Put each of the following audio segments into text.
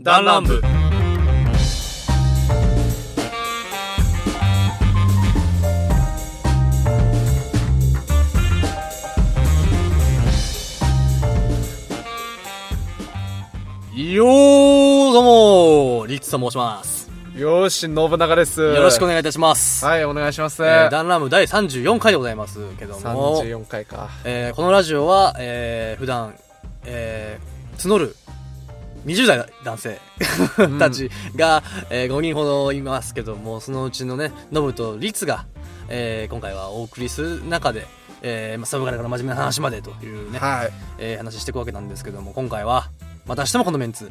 弾丸部よーどうもリッツと申しますよーし、信長です。よろしくお願い願いいたします、はい、お願いします。えー、ダンラム第34回でございますけども、34回か。えーこのラジオは、えー普段、えー募る20代男性たちが、え5人ほどいますけども、そのうちのね、ノブとリツが、えー今回はお送りする中で、えーまあ、サブカルから真面目な話までというね、はい。えー話していくわけなんですけども、今回は、またしてもこのメンツ、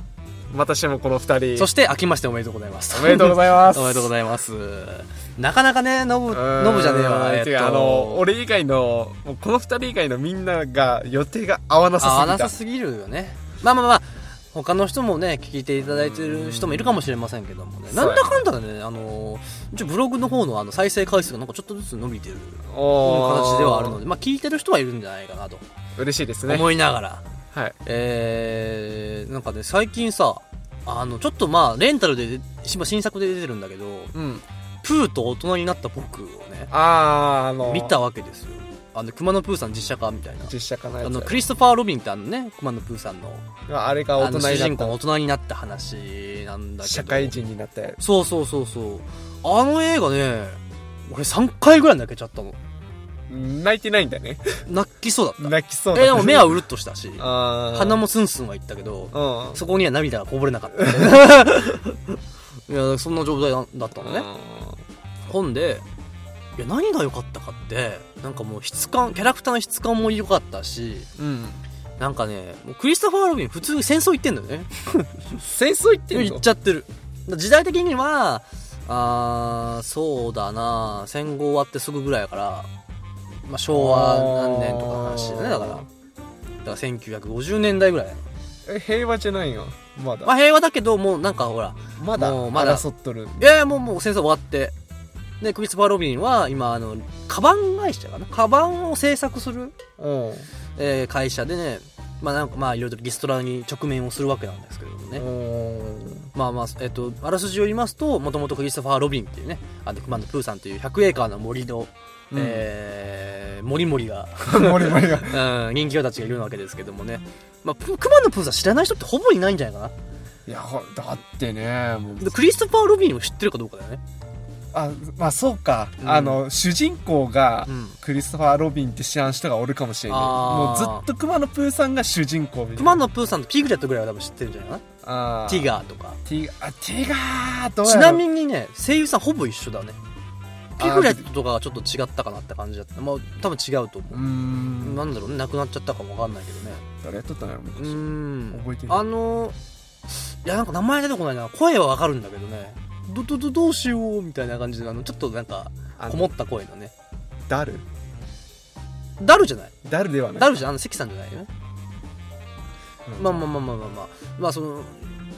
またしてもこの二人。そして、明けましておめでとうございます。おめでとうございます。おめでとうございます。なかなかね、ノブ、うーんノブじゃねえわ。えっと、あの、俺以外の、この二人以外のみんなが予定が合わな合わなさすぎた。さすぎるよね。まあまあまあ、他の人もね、聞いていただいてる人もいるかもしれませんけどもね。なんだかんだでね、あの、一応ブログの方のあの再生回数がなんかちょっとずつ伸びてる形ではあるので、まあ聞いてる人はいるんじゃないかなと嬉しいですね。思いながら、はい。えー、なんかね、最近さ、あの、ちょっとまあ、レンタルで、今新作で出てるんだけど、うん。プーと大人になった僕をね、あー、あの、見たわけですよ。あの、熊野プーさん実写化みたいな。実写化のやつ。あの、クリストファー・ロビンってあのね、熊野プーさんの、あれが大人になっ主人公が大人になった話なんだた。けど社会人になって。そうそうそうそうあの映画ね俺3回ぐらい泣けちゃったの泣いてないんだね。泣きそうだった泣きそうだえでも目はうるっとしたし。鼻もスンスンはいったけどうん。そこには涙がこぼれなかった いやそんな状態だったのね本でいや何が良かったかってなんかもう質感キャラクターの質感も良かったしうん。なんかねもうクリストファー・ロビン普通に戦争行ってんだよね 戦争行ってん行のっちゃってる時代的にはあーそうだな戦後終わってすぐぐらいやから、まあ、昭和何年とかの話だねだからだから1950年代ぐらいえ、平和じゃないよ。まだ。まあ平和だけどもうなんかほらまだまだ争っとる。いやいやもうもう戦争終わってでクリストファー・ロビンは今あのカバン会社かな？カバンを製作する、うん。えー会社でねまあなんかまあいろいろとリストラに直面をするわけなんですけれどもね、うん。まあまあ、えっと、あらすじを言いますと、もともとクリストファー・ロビンっていうね、あの、熊野プーさんっていう100エーカーの森の、うんえー、森々が、モリモリが。うん、人気者たちがいるわけですけどもね。まあ、プくまのプーさん知らない人ってほぼいないんじゃないかいや、ほだってね、クリストファー・ロビンを知ってるかどうかだよね。あ、まあそうか。うんあの、主人公がうん。クリストファー・ロビンって知らん人がおるかもしれない。あーもうずっとくまのプーさんが主人公みたいな。くまのプーさんとピグレットぐらいは多分知ってるんじゃないかあな。ティガーとか。ー。ティガー、ティガー、どうやちろなみにね、声優さんほぼ一緒だね。ピグレッあトとかはちょっと違ったかなって感じだった。まあ、多分違うと思うーん。う。なんだろうね、亡くなっちゃったかもわかんないけどね。誰やっとったのよ、う昔。ーん。覚えてないあのいやなんか名前出てこないな声はわかるんだけどねどどどどうしようみたいな感じであのちょっとなんかこもった声のね。ダル？ダルじゃない？ダルではない。ダルじゃん？あの関さんじゃないよ。ねうん。まあまあまあまあまあまあ。まあその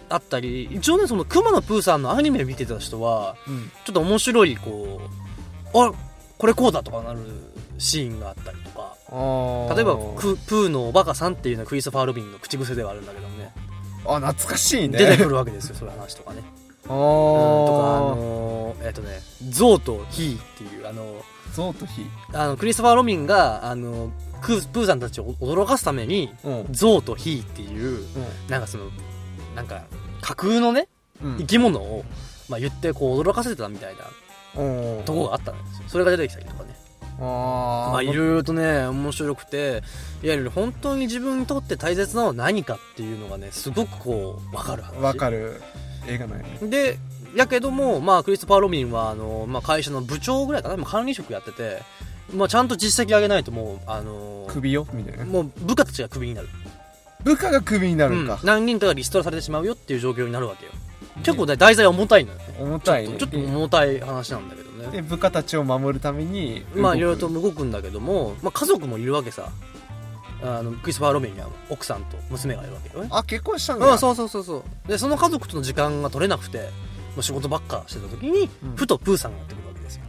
あったり。一応ねその熊野プーさんのアニメを見てた人はうん。ちょっと面白いこうあこれこうだとかなるシーンがあったりとか。例えばクプーのおバカさんっていうのはクリストファー・ロビンの口癖ではあるんだけどね。あ、懐かしいね。出てくるわけですよそういう話とかねとかあー。のーえっ、とねゾウとヒーっていうあのゾウとヒあのクリストファー・ロビンがあのクープーさんたちを驚かすためにうん。ゾウとヒーっていうなんかそのなんか架空のねうん。生き物を、まあ、言ってこう驚かせてたみたいなうん。とこがあったんですよそれが出てきたりとかねあーまあいろいろとね面白くていわゆる本当に自分にとって大切なのは何かっていうのがねすごくこう分かる話わかる映画なんやねでやけども、まあ、クリストファー・ロビンはあの、まあ、会社の部長ぐらいかな、まあ管理職やってて、まあ、ちゃんと実績上げないともう、あの首よみたいな。もう部下たちがクビになる、部下がクビになるうん。んか、何人かがリストラされてしまうよっていう状況になるわけよ。結構ね題材は重たいのよ。ね重たいね。ちょっと重たい話なんだけどね。で部下たちを守るためにまあいろいろと動くんだけども、まあ、家族もいるわけさあのクリストファー・ロビンには奥さんと娘がいるわけよね。あ結婚したんだ。うんそうそうそうそう。でその家族との時間が取れなくてもう仕事ばっかしてた時に、うん。ふとプーさんがやってくるわけですよ。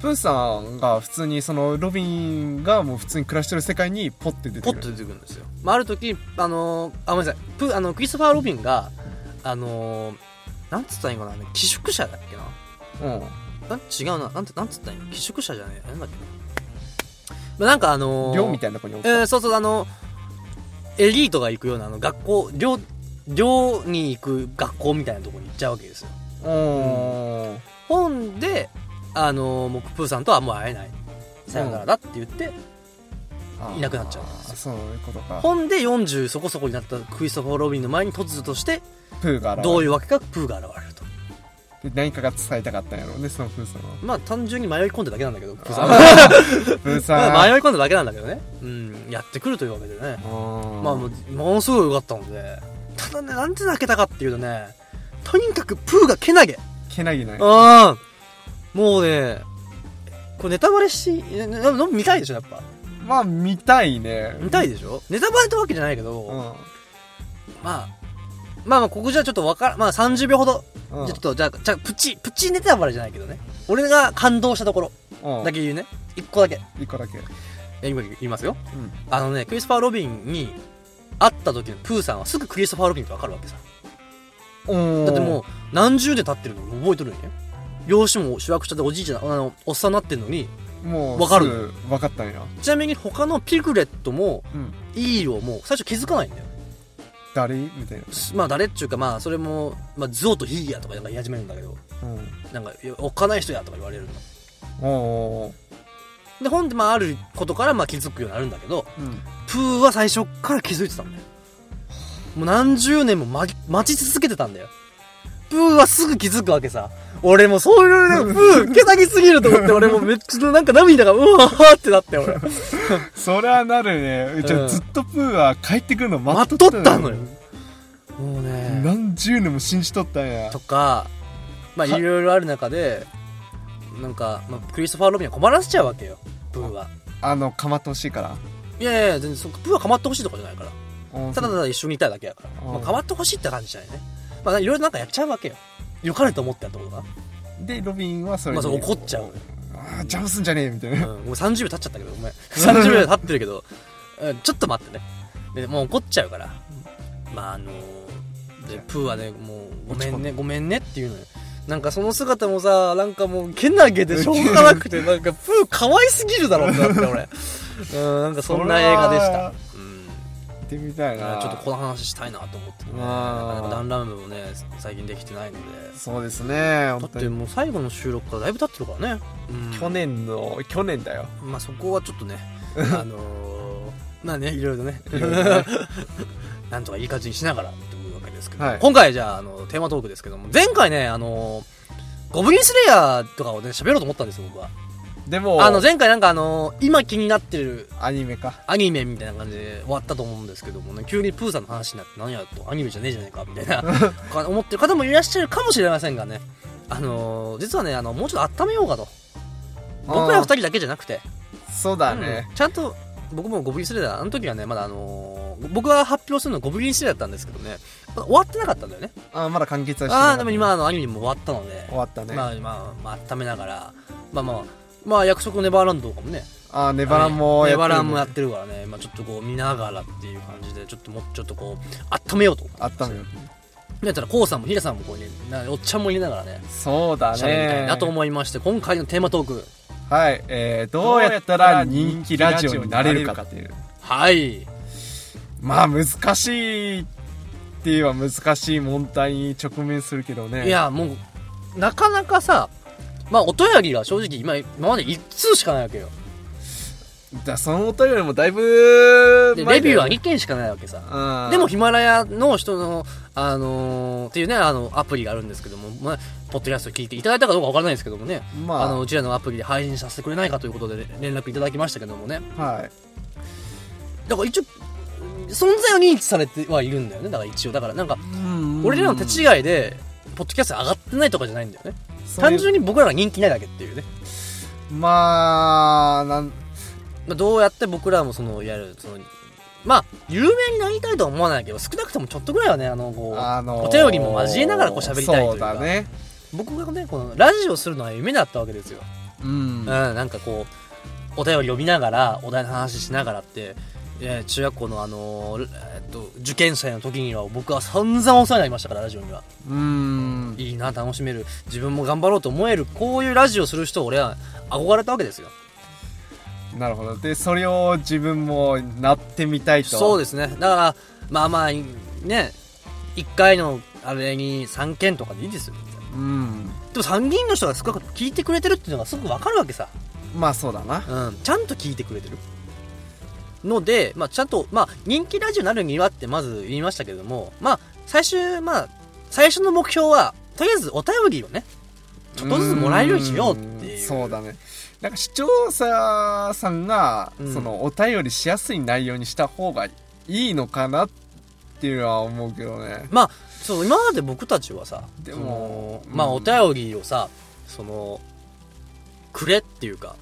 プーさんが普通にそのロビンがもう普通に暮らしてる世界にポッて出てくる。ポッと出てくるんですよ、まあ、ある時あのーあごめんなさい。プあのクリストファー・ロビンがあのー、なんつったらいいんかな寄宿舎だっけな。うん。なん違うな。なんてなんつったらいいの？寄宿舎じゃねえ。なんだっけなまあなんかあのー、寮みたいなとこにおっえー、そうそうあのエリートが行くようなあの学校寮寮に行く学校みたいなところに行っちゃうわけですよ。たうん。本であのもうプーさんとはもう会えない。さよならだって言って、いなくなっちゃうんですそういうことか。本で40そこそこになったクリストファー・ロビンの前に突如としてどういうわけかプーが現れると。で何かが伝えたかったんやろ。うねそのプーさんはまあ単純に迷い込んだだけなんだけど。プーさんあはプー。さんまあ迷い込んだだけなんだけどね。うん。やってくるというわけでね。ままあもうものすごい良かったので。ただねなんで泣けたかっていうとねとにかくプーがけなげ。けなぎない。ああもうねこれネタバレし見たいでしょやっぱ。まあ見たいね。見たいでしょ。ネタバレってわけじゃないけど、うん。まあまあまあここじゃちょっとわからまあ30秒ほど、うん。じゃあちょっとじゃあじゃあプチプチネタバレじゃないけどね。俺が感動したところうん。だけ言うね。一個だけ。一個だけ。え今言いますよ。うん。あのねクリストファー・ロビンに会った時のプーさんはすぐクリストファー・ロビンってわかるわけさ。だってもう何十年経ってるのに覚えとるんや。養子も主役者でおじいちゃんあのおっさんになってんのにうもうわかる。すぐわかったんや。ちなみに他のピグレットもうん。イーロも最初気づかないんだよ誰みたいな。まあ誰っちゅうかまあそれも、まあ、ゾウとヒーヤとかなんか言い始めるんだけど。うん。なんかおっかない人やとか言われるの。おーで本でまああることからまあ気づくようになるんだけどうん。プーは最初っから気づいてたんだよ。もう何十年も待待ち続けてたんだよプーはすぐ気づくわけさ。俺もそういうね プーけなぎすぎると思って俺もめっちゃなんか涙がうわーってなって俺。そりゃなるね。じゃうん。あずっとプーは帰ってくるの待待っっとったのよ。もうね。何十年も信じとったんや。とかまあいろいろある中でなんか、まあ、クリストファー・ロビンは困らせちゃうわけよ。プーは。あのかまってほしいから。いやいや全然そプーは構ってほしいとかじゃないから。ただただ一緒にいたいだけやから、うん。まあ、構ってほしいって感じじゃないねまあいろいろなんかやっちゃうわけよ。良かれと思ってやったことが。でロビンはそれに。まあそう怒っちゃう。あー邪魔すんじゃねえみたいうん、なもう30秒経っちゃったけどごめん。30秒経ってるけどうんちょっと待ってね。でもう怒っちゃうから。まああのーでプーはねもうごめんねごめんねっていうのよ。なんかその姿もさなんかもうけなげでしょうがなくてなんかプー可愛すぎるだろうってなって俺。うんなんかそんな映画でしたうん見てみたいな。ちょっとこの話したいなと思ってね。なあー。かなかダンラムもね最近できてないので。そうですねだってもう最後の収録からだいぶ経ってるからね、うん。去年の去年だよ。まあそこはちょっとね あのー、まあねいろいろね。なんとかいい感じにしながらっていうわけですけど、はい。今回じゃああのテーマトークですけども。前回ねあのゴブリンスレイヤーとかをね喋ろうと思ったんですよ僕はでもあの前回なんかあの今気になってるアニメか。アニメみたいな感じで終わったと思うんですけどもね。急にプーさんの話になって何やとアニメじゃねえじゃねえかみたいな か思ってる方もいらっしゃるかもしれませんがね。あのー実はねあのもうちょっと温めようかと。僕ら二人だけじゃなくて。そうだね。うん。ちゃんと僕もゴブリンスレあの時はねまだあのー僕が発表するのはゴブリンスレーだったんですけどね。まだ終わってなかったんだよね。あーまだ完結はしてなかった。ああでも今あのアニメも終わったので。終わったね。まあまあまあ温めながら。まあまあまあ約束のネバーランドとかもね。あーネバランもネやってるバランもやってるからね、まあ、ちょっとこう見ながらっていう感じでちょっともうちょっとこう温めようとあったのよやったらこうさんもヒデさんもこうねなおっちゃんも入れながらねそうだ喋りたいねなと思いまして今回のテーマトーク。はい。えー、どうやったら人気ラジオになれるかっていう。はい。まあ難しいっていうは難しい問題に直面するけどね。いやもうなかなかさまあお便りが正直今今まで1通しかないわけよだそのお便りもだいぶレビューは2件しかないわけさうんでもヒマラヤの人の、あのーっていうね、あの、アプリがあるんですけども、まあ、ポッドキャスト聞いていただいたかどうかわからないですけどもね、まああの、うちらのアプリで配信させてくれないかということで連絡いただきましたけどもね。はいだから一応、存在は認知されてはいるんだよね。だから一応。だからなんか、俺らの手違いで、ポッドキャスト上がってないとかじゃないんだよね。単純にに僕らが人気ないだけっていうね。まあなんまあ、どうやって僕らもその、いわゆる、その、まあ、有名になりたいとは思わないけど、少なくともちょっとぐらいはね、あの、こう、あのーお便りも交えながらこう喋りたいというかそうだね僕がね、このラジオするのは夢だったわけですよ。うんうん、なんかこう、お便り読みながら、お題の話しながらって、えー中学校のあのーえっと、受験生の時には僕は散々お世話になりましたから、ラジオには。うーん。いいな、楽しめる。自分も頑張ろうと思える、こういうラジオする人を俺は憧れたわけですよ。なるほど。で、それを自分もなってみたいと。でそうですね。だから、まあまあ、ね、1回のあれに3件とかでいいですよ。す。うん。でも参議院の人が少なく聞いてくれてるっていうのがすごくわかるわけさ。まあそうだな。うん。ちゃんと聞いてくれてる。ので、まあちゃんと、まあ人気ラジオになるにはってまず言いましたけれども、まあ最終、まあ最初の目標は、とりあえずお便りをね、ちょっとずつもらえるようにしようっていう。そうだね。なんか視聴者さんが、うんそのお便りしやすい内容にした方がいいのかなっていうのは思うけどね。まあ、そう、今まで僕たちはさ、でそものまあ、うんお便りをさ、その、くれっていうか、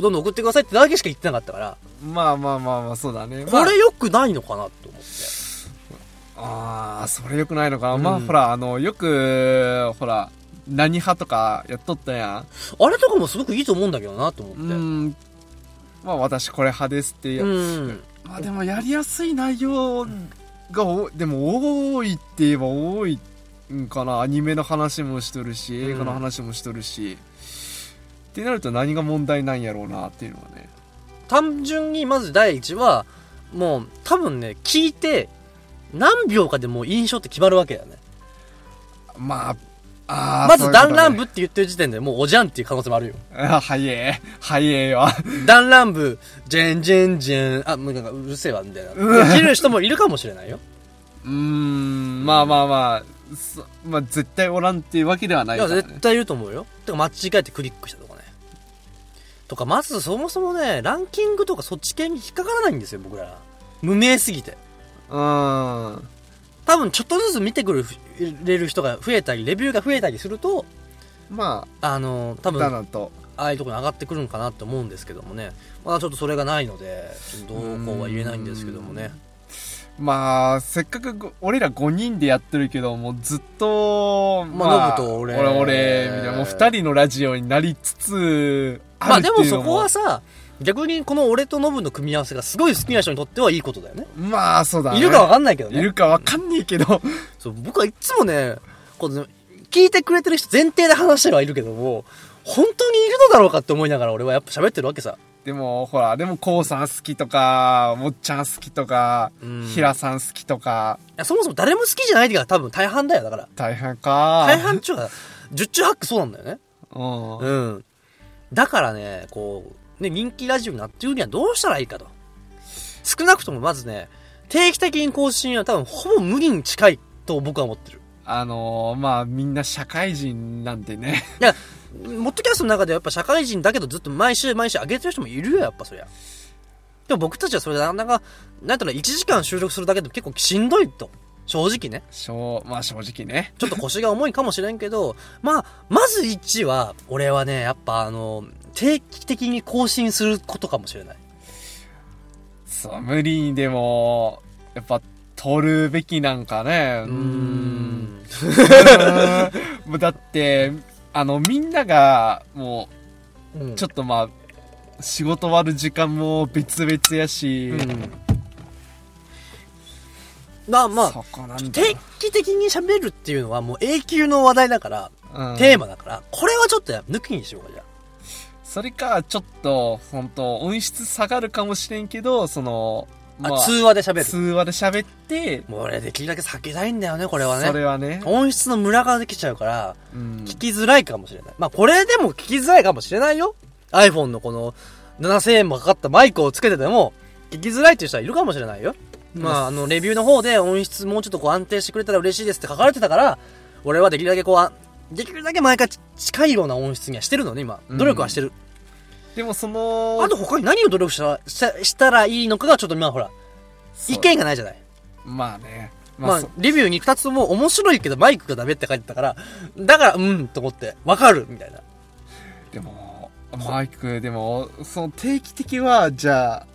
どんどん送ってくださいってだけしか言ってなかったから、まあまあまあまあ、そうだね。これ良くないのかなと思って。まあ、あーそれ良くないのかな。うんまあほら、あの、よく、ほら、何派とかやっとったやあれとかもすごくいいと思うんだけどなと思って。ん。うん。まあ私これ派ですっていう。うん。まあでもやりやすい内容がお、でも多いって言えば多いんかな。アニメの話もしとるし、映画の話もしとるし。ってなると何が問題なんやろうなっていうのはね。単純にまず第一は、もう多分ね、聞いて、何秒かでもう印象って決まるわけだよね。まあ、あーまず弾丸。部って言ってる時点でもうおじゃんっていう可能性もあるよ。あ、早え。早えよ。弾丸部、ジェンジェンジェン、あ、もうなんかうるせえわ、みたいな。できる人もいるかもしれないよ。うーん、まあまあまあ、そまあ絶対おらんっていうわけではないいや、から、ね。絶対いると思うよ。てか、間違えてクリックしたと。とか、まずそもそもね、ランキングとかそっち系に引っかからないんですよ、僕ら。無名すぎて。うーん。多分、ちょっとずつ見てくれる人が増えたり、レビューが増えたりすると、まあの、多分。ああいうところに上がってくるのかなって思うんですけどもね。まだちょっとそれがないので、どうこうは言えないんですけどもね。まあ、せっかくご俺ら5人でやってるけど、もうずっと、まあノブと俺俺、俺、みたいな、もう2人のラジオになりつつ、まあでもそこはさ、逆にこの俺とノブの組み合わせがすごい好きな人にとってはいいことだよね。まあ、そうだね。いるかわかんないけどね。いるかわかんねえけど、そう、僕はいつもね、この、聞いてくれてる人前提で話してはいるけども、本当にいるのだろうかって思いながら俺はやっぱ喋ってるわけさ。でも、ほら、でも、こうさん好きとか、もっちゃん好きとかうん、ひらさん好きとか、いや、そもそも誰も好きじゃないってか多分大半だよ、だから。大変か。大半っちゅうか、十中八九そうなんだよね。うん。うん。だからね、こう、ね、人気ラジオになってるにはどうしたらいいかと。少なくともまずね、定期的に更新は多分ほぼ無理に近いと僕は思ってる。あのー、まあ、みんな社会人なんでね。いや、モッドキャストの中ではやっぱ社会人だけどずっと毎週毎週上げてる人もいるよ、やっぱそりゃ。でも僕たちはそれでなかなか、なんとな1時間収録するだけでも結構しんどいと。正直ね。しょう、まあ正直ね。ちょっと腰が重いかもしれんけど、まあ、まず1は、俺はね、やっぱあの、定期的に更新することかもしれない。そう、無理にでも、やっぱ、取るべきなんかね。ううーん。もうだって、あの、みんなが、もうちょっとまあ、仕事終わる時間も別々やし、うん。まあまあ、定期的に喋るっていうのはもう永久の話題だから、うんテーマだから、これはちょっと抜きにしようか、じゃあ。それか、ちょっと、本当音質下がるかもしれんけど、その、あ、通話で喋通る。話で喋って、もう俺できるだけ避けたいんだよね、これはね。それはね、音質のムラができちゃうから、うん聞きづらいかもしれない。まあこれでも聞きづらいかもしれないよ。iPhone のこの7000円もかかったマイクをつけてても、聞きづらいっていう人はいるかもしれないよ。まああの、レビューの方で音質もうちょっとこう安定してくれたら嬉しいですって書かれてたから、俺はできるだけこうあ、できるだけ毎回近いような音質にはしてるのね、今。努力はしてる。でもその、あと他に何を努力したしたしたらいいのかがちょっと今ほら、意見がないじゃない。まあね。まあレビューに二つとも面白いけどマイクがダメって書いてたから、だから、うん、と思って、わかるみたいな。でも、マイク、でも、その定期的は、じゃあ、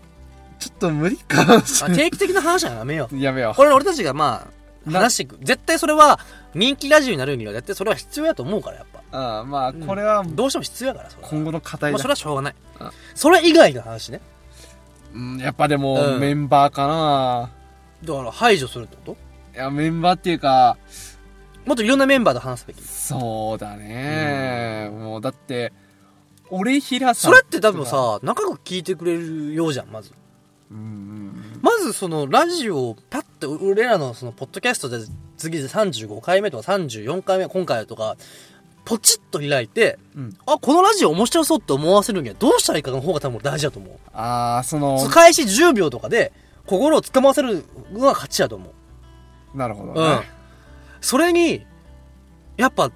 ちょっと無理かもしあれない。定期的な話はやめよう。やめよこれ俺たちがまあ、な話していく。絶対それは、人気ラジオになるには絶対それは必要やと思うから、やっぱ。う。うん、まあ、これは、どうしても必要やから、それは今後の課題だまあそれ。はしょうがないうん。それ以外の話ね。うんやっぱでも、うんメンバーかなだから排除するってこいや、メンバーっていうか、ともっといろんなメンバーで話すべき。そうだね。もう、だって、俺平さん。それって多分、さ、仲良く聞いてくれるようじゃん、まず。うんうんまずそのラジオをパッて俺らのそのポッドキャストで次で35回目とか34回目今回とかポチッと開いてうん。うん。あこのラジオ面白そうって思わせるにはどうしたらいいかの方が多分大事だと思うああ、その、開始10秒とかで心をつかませるのが勝ちだと思うなるほどうんね。それにやっぱ例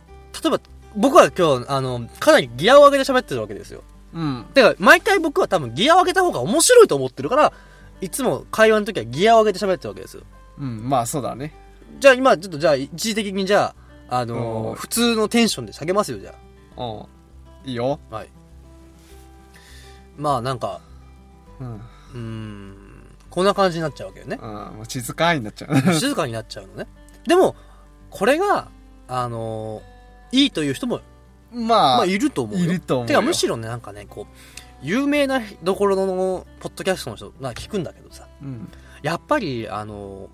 えば僕は今日あのかなりギアを上げて喋ってるわけですようん。だから毎回僕は多分ギアを上げた方が面白いと思ってるからいつも会話の時はギアを上げて喋ってるわけですようん、まあそうだね。じゃあ今ちょっとじゃあ一時的にじゃあ、あのーうん普通のテンションで下げますよじゃうん。いいよ。あ。はい。まあなんか、うん。うーん、こんな感じになっちゃうわけよね。うん、もう静かになっちゃう。静かになっちゃうのね。でも、これが、あのーいいという人も、ままあ、あいると思うよ。いると思うよてかむしろね、なんかね、こう、有名などころのポッドキャストの人が聞くんだけどさ、うん。やっぱり、あのー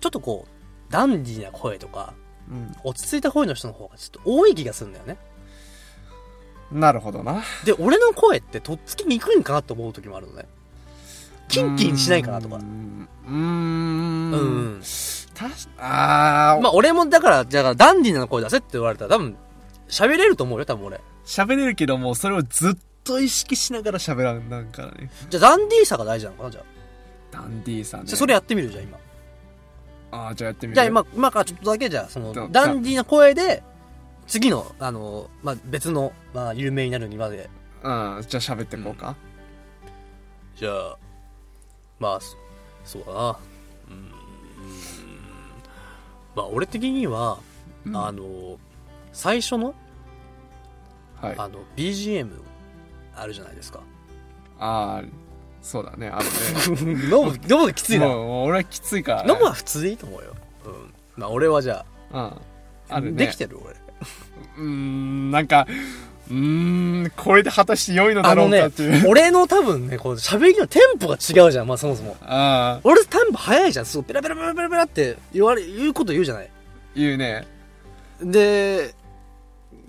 ちょっとこう、ダンディーな声とか、うん。落ち着いた声の人の方がちょっと多い気がするんだよね。なるほどな。で、俺の声ってとっつきにくいんかなって思う時もあるのね。キンキンしないかなとかう。ん。うー。うんん。たし、あー、まあ俺もだから、じゃあダンディーな声出せって言われたら多分、喋れると思うよ、多分俺。喋れるけども、それをずっと意識しながら喋らんなんからね。じゃあダンディーさが大事なのかな、じゃあ。ダンディーさんね。じゃあそれやってみるじゃあ今。あー、じゃあやってみる？じゃあ今、今からちょっとだけじゃあ、そのど、ダンディーな声で、次の、あの、まあ別の、まあ有名になるにまで。うん、じゃあ喋っていこうか。じゃあ、まあ、そそうだな。うん。まあ俺的には、うんあの、最初の、はい。あの、BGM あるじゃないですか。あー、そうだね、あるね。飲む、飲むきついな。俺はきついから、ね。飲むは普通でいいと思うよ。うん。まあ俺はじゃうん。あ、あるね。できてる俺。うーん、なんか、うーん、これで果たして良いのだろあのねうかっていう。、俺の多分ね、こう喋りのテンポが違うじゃん、まあそもそも。ああ、俺テンポ早いじゃん、すごいペラペラペラペラペラって言われ、言うこと言うじゃない？言うね。で、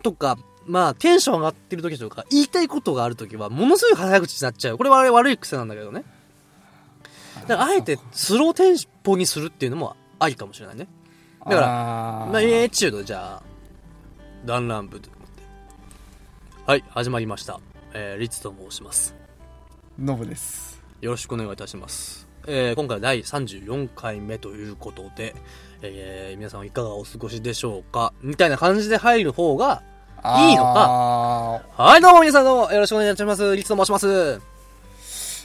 とか、まあテンション上がってる時とか、言いたいことがある時は、ものすごい早口になっちゃう。これは悪い癖なんだけどね。だからあえてスローテンポにするっていうのもありかもしれないね。だかららまあ、エチュードじゃあ、ダンランブと思って。はい、始まりました。えー、リツと申します。ノブです。よろしくお願いいたします。えー、今回は第34回目ということで、えー、皆さんはいかがお過ごしでしょうか？みたいな感じで入る方が、いいのか？はい、どうも皆さんどうもよろしくお願いいたします。リツと申します。よ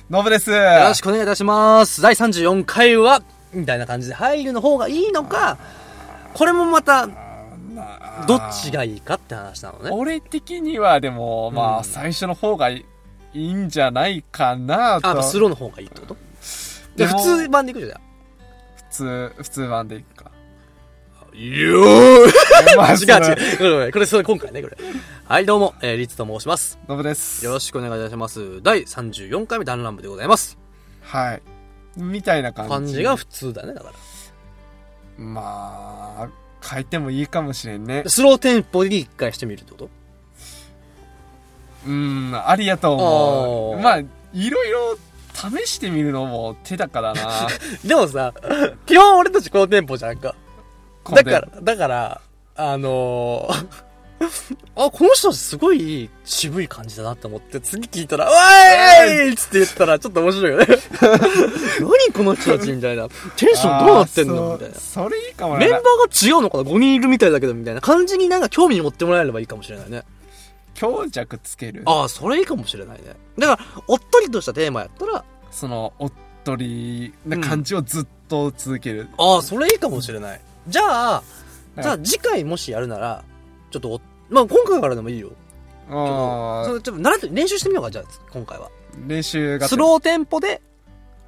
ノブです。ろしくお願いいたします。第34回は、みたいな感じで入るの方がいいのか、これもまた、どっちがいいかって話なのね。俺的にはでも、まあ、うん最初の方がいいいんじゃないかなあ、と。やっぱスローの方がいいってこと？で、普通版でいくじゃん。普通、普通版でいくか。よーまあ違う違う。これ、それ今回ね、これ。はい、どうも、えー、リツと申します。ノブです。よろしくお願いいたします。第34回目弾丸部でございます。はい。みたいな感じ。感じが普通だね、だから。まあ、変えてもいいかもしれんね。スローテンポに一回してみるってこと？うん、ありやと思う。まあ、いろいろ試してみるのも手だからな。でもさ、基本俺たちこのテンポじゃんか。だから、だから、あのー あ、この人すごい渋い感じだなって思って、次聞いたら、わーいっつって言ったら、ちょっと面白いよね。何この人たちみたいな。テンションどうなってんの？みたいな。そそれいいかもね。メンバーが違うのかな ?5 人いるみたいだけど、みたいな感じになんか興味に持ってもらえればいいかもしれないね。強弱つける。ああ、それいいかもしれないね。だから、おっとりとしたテーマやったら、その、おっとりな感じをずっと続ける。ああ、それいいかもしれない。じゃあ、いじゃあ次回もしやるなら、ちょっとお、まあ今回からでもいいよ。あーそれちょっと習って練習してみようか、じゃあ、今回は。練習がスローテンポで、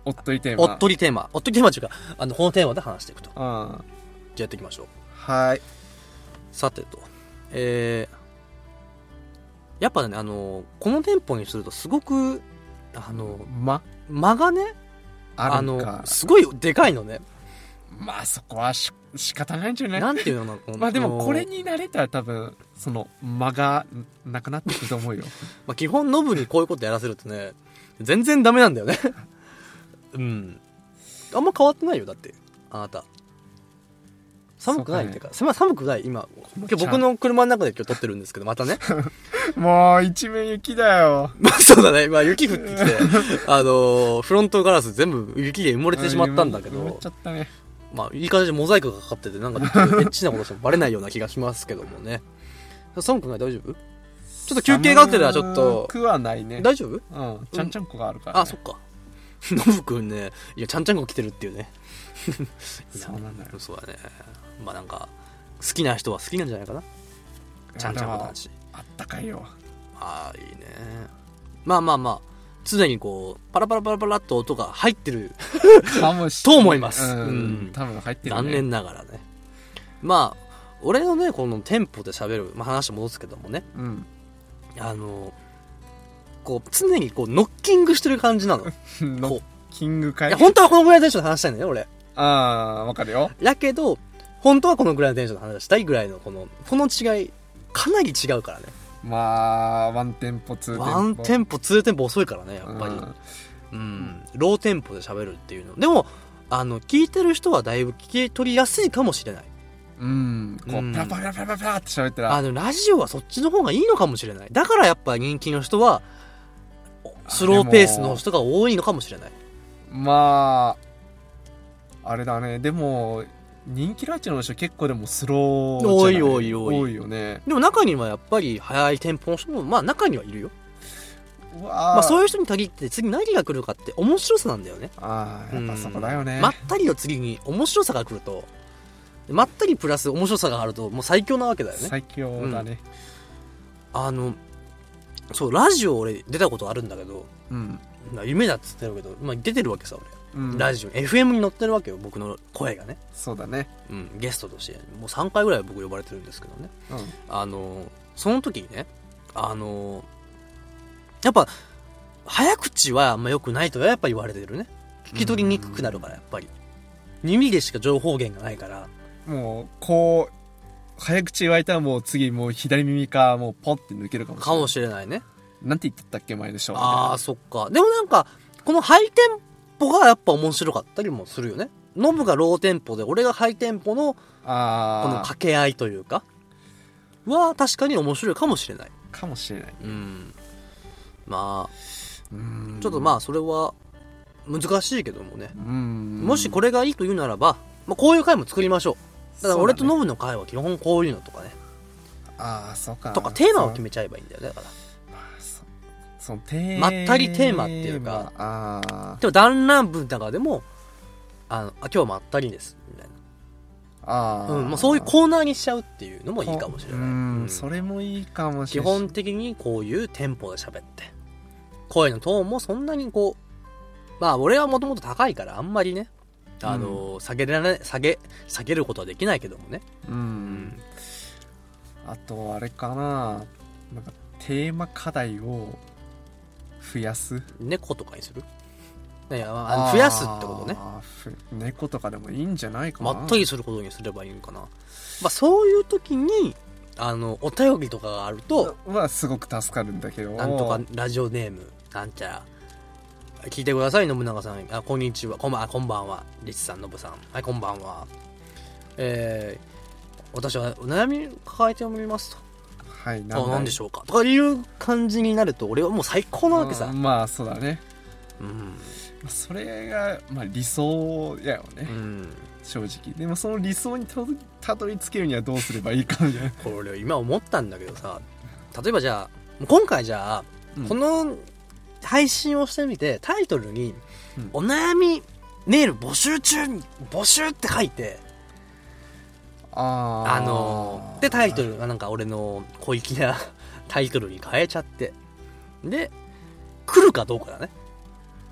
おっとりテーマ。おっとりテーマ。おっとりテーマっていうか、あの、このテーマで話していくと。じゃうん。あやっていきましょう。はい。さてと。えー、やっぱね、あの、このテンポにするとすごく、あの、ま、間がね、あのすごいでかいのね。まあそこはし仕方ないんじゃない？なんていうのまあでもこれに慣れたら多分その間がなくなってくると思うよ まあ、基本ノブにこういうことやらせるとね、全然ダメなんだよね。うん。あんま変わってないよ、だって。あなた。寒くないっていうか、まあ寒くない、今。今日僕の車の中で今日撮ってるんですけど、またね。もう一面雪だよまあそうだね、まあ雪降ってきて、あのーフロントガラス全部雪で埋もれてしまったんだけど埋もれちゃ、ったねまあいい感じでモザイクがかかってて、なんかエッチなことしてもバレないような気がしますけどもね。寒くない大丈夫？ちょっと休憩があってらちょっと寒、くはないね大丈夫？うんちゃんちゃんこがあるから、ねあ、そっか。ノブくんね、いや、ちゃんちゃんこ来てるっていうね。そうなんだよそうだね。まあなんか、好きな人は好きなんじゃないかな。ちゃんちゃんこ男子。あったかいよああ、いいね。まあまあまあ、常にこう、パラパラパラパラっと音が入ってる。と思いますうん、うん多分入ってる、ね、残念ながらね。まあ、俺のね、このテンポで喋る、まあ話戻すけどもね、うんあの、こう、常にこう、ノッキングしてる感じなの。ノッこキング会？ういや、本当はこのぐらいのテンションで話したいんだよ、俺。ああわかるよだけど、本当はこのぐらいのテンションで話したいぐらいの、この、この違い、かなり違うからね。まあワンテンポツーテンポワンテンポ、ツーテンポ遅いからね、やっぱり。うんうん。ローテンポで喋るっていうの。でも、あの、聞いてる人はだいぶ聞き取りやすいかもしれない。うんこううんパラパラパラパラパラって喋ったらあの、ラジオはそっちの方がいいのかもしれない。だからやっぱ人気の人は、スローペースの人が多いのかもしれない。まああれだねでも人気ラジオの人結構でもスロー多い多い多い。多いよね。でも中にはやっぱり速いテンポの人も、まあ中にはいるよ。まあそういう人に限って次何が来るかって面白さなんだよね。ああやっぱそこだよね。まったりの次に面白さが来ると、まったりプラス面白さがあるともう最強なわけだよね。最強だね。あの、そう、ラジオ俺出たことあるんだけど、うん。まあ夢だっつってるけど、まあ出てるわけさ、俺。うんラジオ、FM に乗ってるわけよ、僕の声がね。そうだねうん、ゲストとして。もう3回ぐらい僕呼ばれてるんですけどね。うんあの、その時にね、あの、やっぱ、早口はあんま良くないとはやっぱ言われてるね。聞き取りにくくなるから、やっぱり。耳でしか情報源がないから。もうこう早口言われたらもう次もう左耳かもうポンって抜けるかもしれないかもしれないね。なんて言ってたっけ前でしょああ、そっか。でもなんか、このハイテンポがやっぱ面白かったりもするよね。ノブがローテンポで、俺がハイテンポの、この掛け合いというか、は確かに面白いかもしれない。かもしれないうん。まあ、うんちょっとまあ、それは、難しいけどもね。うんもしこれがいいというならば、まあ、こういう回も作りましょう。だから俺とノブの回は基本こういうのとかね。ああそうかとかテーマを決めめちゃえばいいんだよね。だから。そのテーまったりテーマっていうかああでも団らん部の中でも、あの、あ今日はまったりです。みたいな。ああうん、もうそういうコーナーにしちゃうっていうのもいいかもしれない。うん、うんそれもいいかもし基れない本的にこういうテンポで喋って、声のトーンもそんなにこう、まあ俺はもともと高いからあんまりね、あの、下げられ下げ、下げることはできないけどもね。ううんん。あとあれかななんかテーマ課題を増やす？猫とかにする？いや、まあ、増やすってことね。猫とかでもいいんじゃないかなまったりすることにすればいいのかな。まあそういう時に、あの、お便りとかがあると、はすごく助かるんだけどなんとかラジオネーム、なんちゃら。聞いてください、信長さん。あ、こんにちは。こんばんは、こんばんは。リチさん、ノブさん。はい、こんばんは。えー、私はお悩み抱えておりますと。はいあ、なんでしょょうか。とかいう感じになると、俺はもう最高なわけさ。まあそうだねうん。それが、まあ、理想やよね、うん。正直でもその理想にたどたどり着けるにはどうすればいいかみたいな これ、今思ったんだけどさ、例えばじゃあ、今回じゃあ、うんこの配信をしてみて、タイトルに、うんお悩みメール募集中に、募集って書いて、あー。あのーで、タイトルがなんか俺の小粋な タイトルに変えちゃって、で、来るかどうかだね。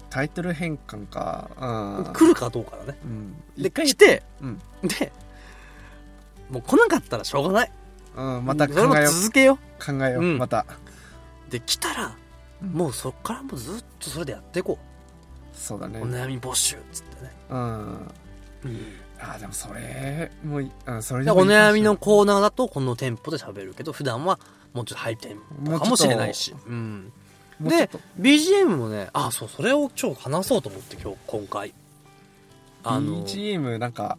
タイトル変換か。うん来るかどうかだね。うん。で、来て、うん。で、もう来なかったらしょうがない。うん、また考それもえよう続けよ考えよう、うん。また。う。で、来たら、うん。もうそっからもうずっとそれでやっていこそうだね。お悩み募集っつってね。うんあでもそれもういうんそれでお悩みのコーナーだとこのテンポで喋るけど、普段はもうちょっとハイテンポかもしれないし。うん。で BGM もね、あ、そう、それを超話そうと思って今日、今回。あの、BGM なんか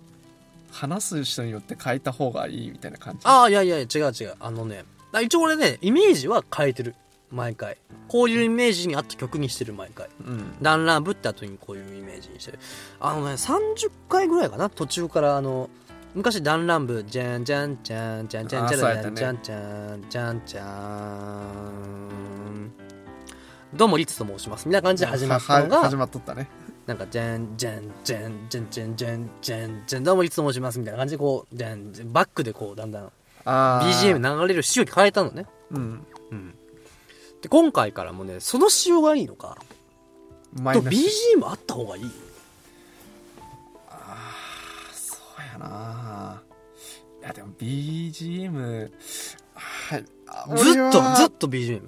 話す人によって変えた方がいいみたいな感じああ、いやいや、違う違う。あのね、あ一応俺ね、イメージは変えてる。毎回。こういうイメージに合った曲にしてる、毎回。うんダンランブって後にこういうイメージにしてる。あのね、30回ぐらいかな？途中からあの、昔ダンランブ、じゃんじゃんじゃんじゃんじゃんじゃんじゃんじゃんじゃんじゃんどうもリツと申します。みたいな感じで始まったのがは始、まっとったねなんか、じゃんじゃんじゃんじゃんじゃんじゃんじゃんじゃんどうもリツと申します。みたいな感じでこう、じゃんじゃんバックでこう、だんだんあ BGM 流れる仕様に変えたのね。うんうん。で、今回からもね、その仕様がいいのか、と BGM あった方がいい。そうやないやでも BGM はいあずっと、ずっと BGM。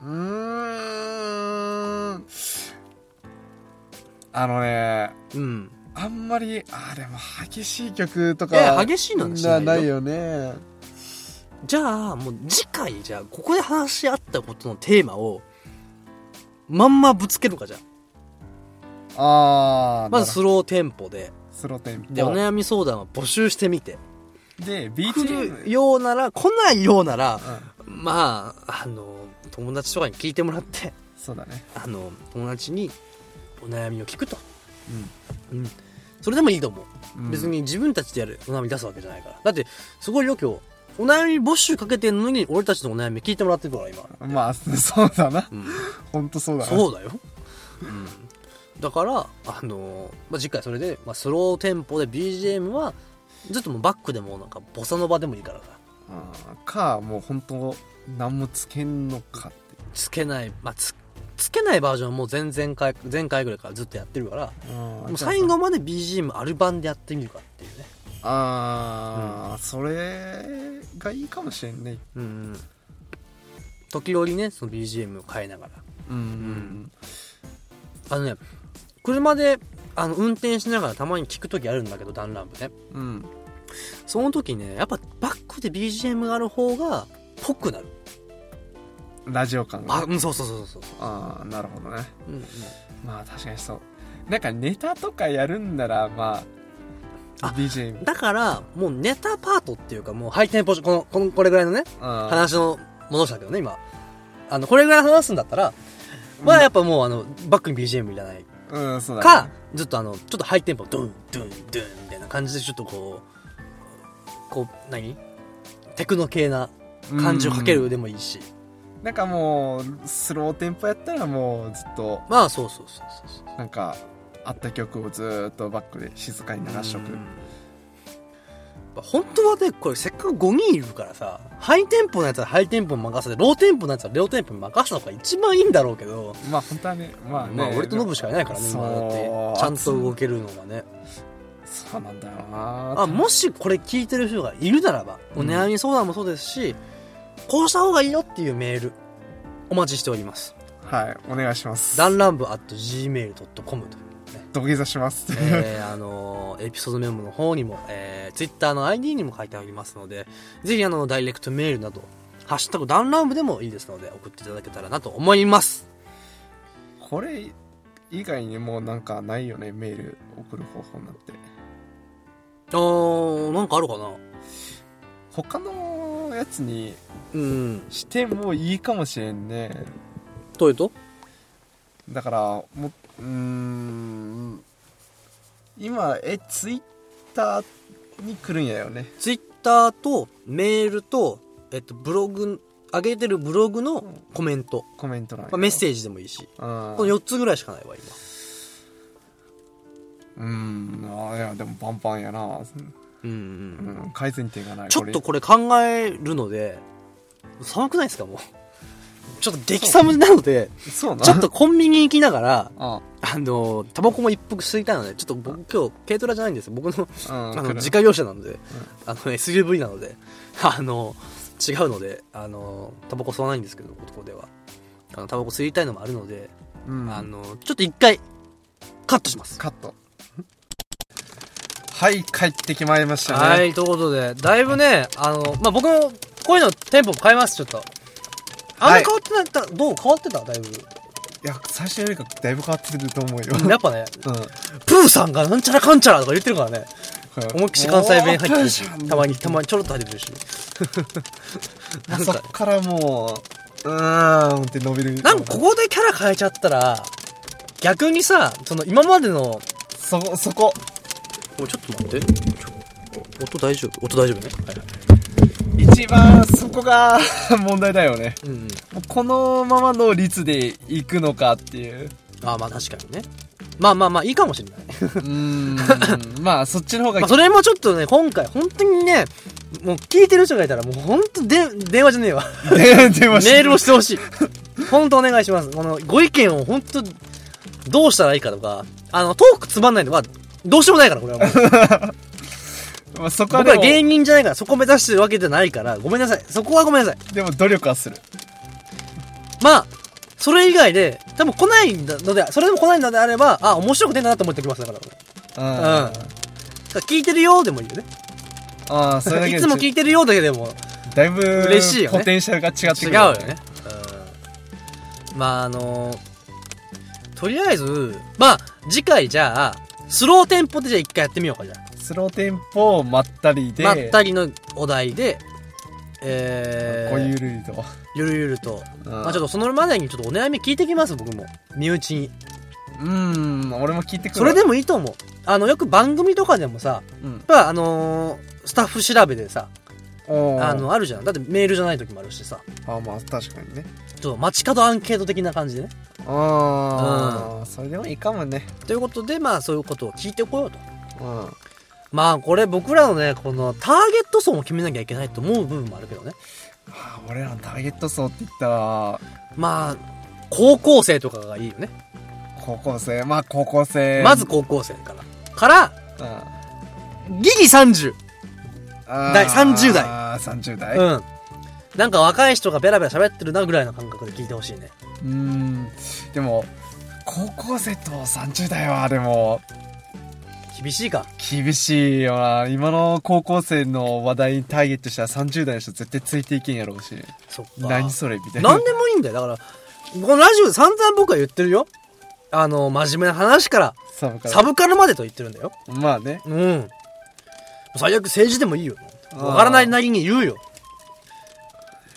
うーんあのねうん。あんまりあでも激しい曲とかいや激しいのはしないよないよねじゃあ、もう次回、じゃあ、ここで話し合ったことのテーマを、まんまぶつけるかじゃあ。ああまずスローテンポで、スローテンポで、お悩み相談を募集してみて。で来 BGM るようなら、来ないようなら、うんまあ、あの、友達とかに聞いてもらって、そうだねあの、友達にお悩みを聞くと。ううん。それでもいいと思う。ん別に自分たちでやるお悩み出すわけじゃないから。だって、すごいよ今日。お悩み募集かけてんのに、俺たちのお悩み聞いてもらってるから、今。まあそうだなうん。本当そうだなそうだよ。うん。だから、あのまあ、次回それで、まあ、スローテンポで BGM は、ずっともうバックでもなんか、ボサノバでもいいからさ。うんかもう本当何もつけんのかってつけない、まあ、つ、つけないバージョンはもう前々回、前回ぐらいからずっとやってるから、もう最後まで BGM ある版でやってみるかっていうね。ああ、それがいいかもしれんねうんうん。時折ね、その BGM を変えながら。うんあのね、車で、あの、運転しながらたまに聞くときあるんだけど、ダンランブね。うんその時ね、やっぱバックで BGM がある方が、ぽくなる。ラジオ感あ、がうん、そうそうそうそう。ああなるほどねうんうん。まあ確かにそうなんかネタとかやるんならまああ BGM だから、もうネタパートっていうか、もうハイテンポ、この、この、これぐらいのね、話話のものしたけどね、今。あの、これぐらい話すんだったら、まあやっぱもうあの、バックに BGM いらない。うんそうだねか、ずっとあの、ちょっとハイテンポ、ドゥン、ドゥン、ドゥンみたいな感じでちょっとこう、こう、何？テクノ系な感じをかけるでもいいし。なんかもうスローテンポやったらもうずっとまあそうそうそうそうそう。なんかあった曲をずーっとバックで静かに流しとく。うん。本当はね、これせっかく5人いるからさ、ハイテンポのやつはハイテンポに任せて、ローテンポのやつはローテンポに任せた方が一番いいんだろうけど、まあ本当はねまあね。まあ俺とノブしかいないからね、今だって。ちゃんと動けるのがね。そうなんだよなあ、もしこれ聞いてる人がいるならば、おうん。悩み相談もそうですし、こうした方がいいよっていうメール、お待ちしております。はいお願いします。ダンランブ at gmail.com というね。土下座します。えー、あのーエピソードメモの方にも、えー、Twitter の ID にも書いてありますので、ぜひあの、ダイレクトメールなど、ハッシュタグダウンランブでもいいですので、送っていただけたらなと思います。これ以外にもうなんかないよね？メール送る方法なんて。あー、なんかあるかな？他のやつにうん。してもいいかもしれんね。どういうと？だからもううーん。今えツイッターに来るんやよね。Twitter とメールと、えっと、ブログ、上げてるブログのコメント、コメント欄まあ、メッセージでもいいし、うんこの4つぐらいしかないわ、今。うん。あいやでもパンパンやな、うんうん。うん、改善点がない。ちょっとこれ考えるので、寒くないですかもう？ちょっと激寒なので、そうなちょっとコンビニ行きながら、ああの、タバコも一服吸いたいので、ちょっと僕今日軽トラじゃないんですよ。僕の、うんあの、自家用車なので、あの、SUV なので、あの、違うので、あの、タバコ吸わないんですけど、ここでは。あの、タバコ吸いたいのもあるので、うんあの、ちょっと一回、カットします。カットはい帰ってきまいりましたねはい、ということで、だいぶね、あの、まあ、僕も、こういうのテンポ変えます、ちょっと。あんま変わってない、た？どう変わってた？だいぶ。いや最初よりかだいぶ変わってると思うよやっぱね、うんプーさんがなんちゃらかんちゃらとか言ってるからね。思いっきし関西弁入ってるしたまに、たまにちょろっと入ってるし。なんかそっ、からもううーんって伸びるなんかここでキャラ変えちゃったら、逆にさ、その今までの、そこそこおちょっと待って。ちょ音大丈夫？音大丈夫ね？はいはい。一番そこが 問題だよねうんこのままの率でいくのかっていうあまあ確かにね。まあまあまあいいかもしれない。うーん まあそっちの方がまあそれもちょっとね、今回本当にね、もう聞いてる人がいたらもう本当で、電話じゃねえわ。電 電話してメールをしてほしい。本当お願いします。この、ご意見を本当、どうしたらいいかとか、あの、トークつまんないのは、どうしようもないから、これはもう。まあ、そこは僕ら芸人じゃないから、そこ目指してるわけじゃないから、ごめんなさい。そこはごめんなさい。でも努力はするまあ、それ以外で、多分来ないので、それでも来ないのであれば、あ、面白くねえなと思っておきますだから。うん聞いてるよでもいいよね。ああそれだけ いでつも聞いてるよだけでも、だいぶ嬉しいよねポテンシャルが違ってくる違うよね。うん。まあ、あのとりあえず、まあ、次回じゃあ、スローテンポでじゃあ一回やってみようか、じゃスローテンポまったりであ。まったりのお題で、えー、こうゆるりと、ゆるゆると。うんまあちょっとそのまでにちょっとお悩み聞いてきます、僕も。身内に。うん俺も聞いてくるそれでもいいと思う。あの、よく番組とかでもさ、うんやっぱあのースタッフ調べでさ、あの、あるじゃん。だってメールじゃない時もあるしさ、あまあ確かにねちょっと街角アンケート的な感じでね。ああ、それでもいいかもねということで、まあそういうことを聞いてこようと。うんまあこれ僕らのね、このターゲット層も決めなきゃいけないと思う部分もあるけどね。あー俺らのターゲット層って言ったらまあ、高校生とかがいいよね。高校生まあ高校生まず高校生から。から、うんギリ30。あー代30代あー30代うん。なんか若い人がベラベラ喋ってるなぐらいの感覚で聞いてほしいね。うーんでも高校生と30代はでも厳しいか？厳しいよな今の高校生の話題にターゲットしたら30代の人絶対ついていけんやろうしそっか。何それみたいな何でもいいんだよ。だから、このラジオで散々僕は言ってるよ。あの、真面目な話から、サブからサブカルまでと言ってるんだよ。まあねうん。最悪政治でもいいよ。わからないなりに言うよ。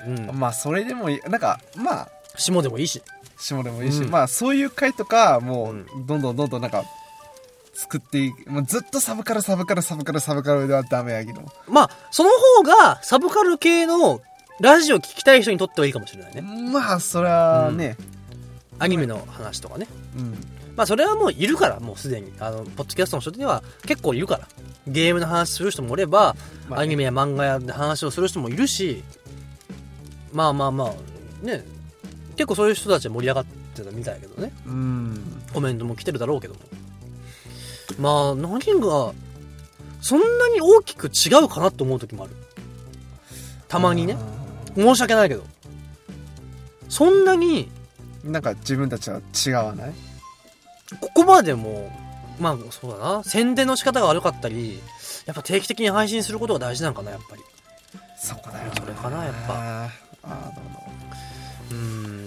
うん。まあそれでもいいなんかまあ下でもいいし。下でもいいし、うんまあそういう回とかもううどんどんどんどんなんか作っていく、もうずっとサブカルサブカルサブカルサブカルではダメやけどまあ、その方が、サブカル系のラジオ聞きたい人にとってはいいかもしれないね。まあそれはねアニメの話とかね。うん、まあ、それはもういるから、もうすでに。あの、ポッドキャストの人には結構いるから。ゲームの話する人もおれば、まあねアニメや漫画やで話をする人もいるし、まあまあまあ、ね、結構そういう人たちは盛り上がってたみたいだけどね。うん、コメントも来てるだろうけども。まあ、何が、そんなに大きく違うかなと思う時もある。たまにね。申し訳ないけど。そんなに、なんか自分たちは違わない？ここまでも、まあそうだな、宣伝の仕方が悪かったり、やっぱ定期的に配信することが大事なのかな、やっぱり。そこだよそれかなやっぱあーあーどうもうーん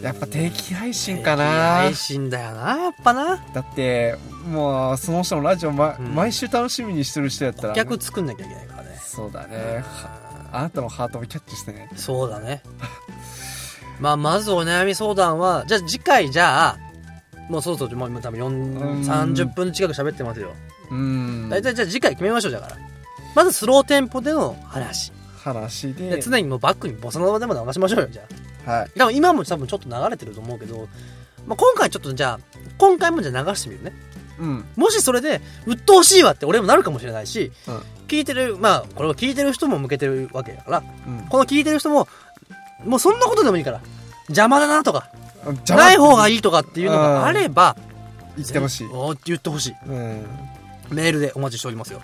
やっぱ定期配信か定期な配信だよな、やっぱな。だってもうその人のラジオ、まうん毎週楽しみにしてる人やったら客作んなきゃいけないからね。そうだねあなたのハートもキャッチしてねそうだね。まあ、まずお悩み相談は、じゃあ次回じゃあ、もうそろそろもう今多分うん4 30分近く喋ってますよ。うん大体じゃあ次回決めましょう、だから。まずスローテンポでの話。話でで常にもうバックにボサノバでも流しましょうよ、じゃあ。はいでも今も多分ちょっと流れてると思うけど、まあ、今回ちょっとじゃあ、今回もじゃあ流してみるね。うんもしそれで、鬱陶しいわって俺もなるかもしれないし、うん聞いてる、まあ、これを聞いてる人も向けてるわけだから、うんこの聞いてる人も、もうそんなことでもいいから、邪魔だなとか、ない方がいいとかっていうのがあれば、言ってほしいおーって言ってほしい。うんメールでお待ちしておりますよ。